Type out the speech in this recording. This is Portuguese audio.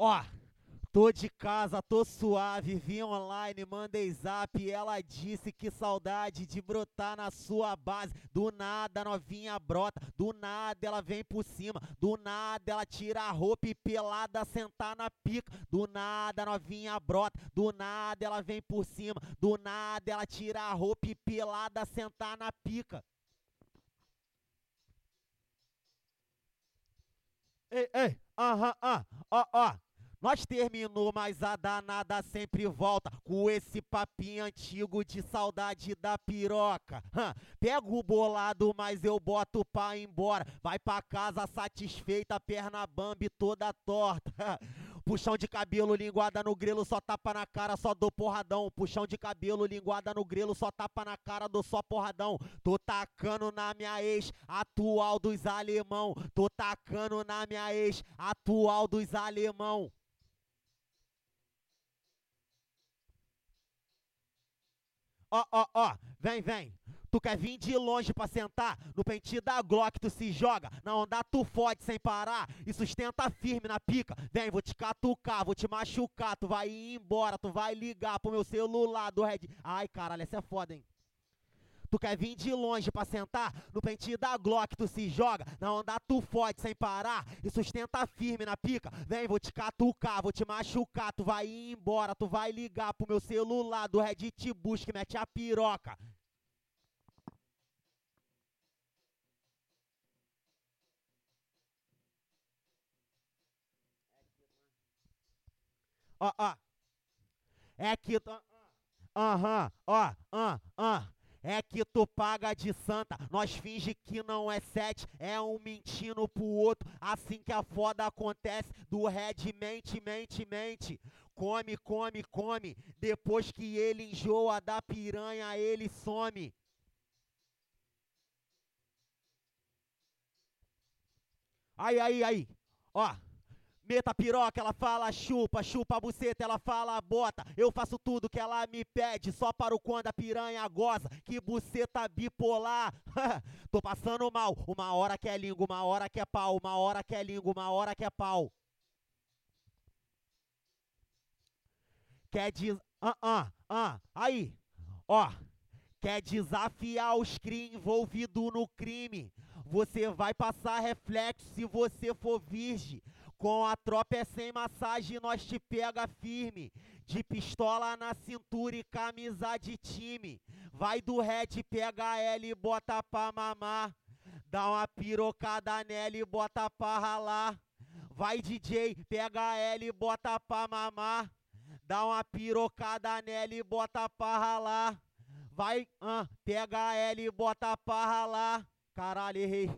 Ó, tô de casa, tô suave, vi online, mandei zap. Ela disse que saudade de brotar na sua base. Do nada novinha brota, do nada ela vem por cima. Do nada ela tira a roupa e pelada sentar na pica. Do nada novinha brota, do nada ela vem por cima. Do nada ela tira a roupa e pelada sentar na pica. Ei, ei, aham, ah, ó, ó. Nós terminou, mas a danada sempre volta com esse papinho antigo de saudade da piroca. Hã, pego o bolado, mas eu boto pra ir embora. Vai pra casa satisfeita, perna bambi toda torta. Puxão de cabelo, linguada no grelo, só tapa na cara, só dou porradão. Puxão de cabelo, linguada no grelo, só tapa na cara, dou só porradão. Tô tacando na minha ex, atual dos alemão. Tô tacando na minha ex, atual dos alemão. Ó, ó, ó, vem, vem. Tu quer vir de longe pra sentar? No pente da Glock tu se joga, na onda tu fode sem parar e sustenta firme na pica. Vem, vou te catucar, vou te machucar, tu vai ir embora, tu vai ligar pro meu celular do Red. Ai, caralho, essa é foda, hein? Tu quer vir de longe pra sentar? No pente da Glock tu se joga, na onda tu fode sem parar e sustenta firme na pica. Vem, vou te catucar, vou te machucar, tu vai ir embora, tu vai ligar pro meu celular do Reddit Bush que mete a piroca. Ó, ó. É que. Aham, ó, ah, ah. É que tu paga de santa, nós finge que não é sete, é um mentindo pro outro, assim que a foda acontece, do red mente, mente, mente, come, come, come, depois que ele enjoa da piranha, ele some. Aí, aí, aí, ó. Meta piroca, ela fala chupa, chupa a buceta, ela fala bota. Eu faço tudo que ela me pede, só para o quando a piranha goza. Que buceta bipolar. Tô passando mal. Uma hora que é língua, uma hora que é pau, uma hora que é língua, uma hora que é pau. Quer diz. Ah, ah, ah. Aí. Ó. Quer desafiar os cri envolvido no crime? Você vai passar reflexo se você for virgem. Com a tropa é sem massagem, nós te pega firme. De pistola na cintura e camisa de time. Vai do red, pega L e bota pra mamar. Dá uma pirocada nela e bota pra ralar. Vai DJ, pega L e bota pra mamar. Dá uma pirocada nela e bota pra ralar. Vai, uh, pega L e bota pra ralar. Caralho, errei.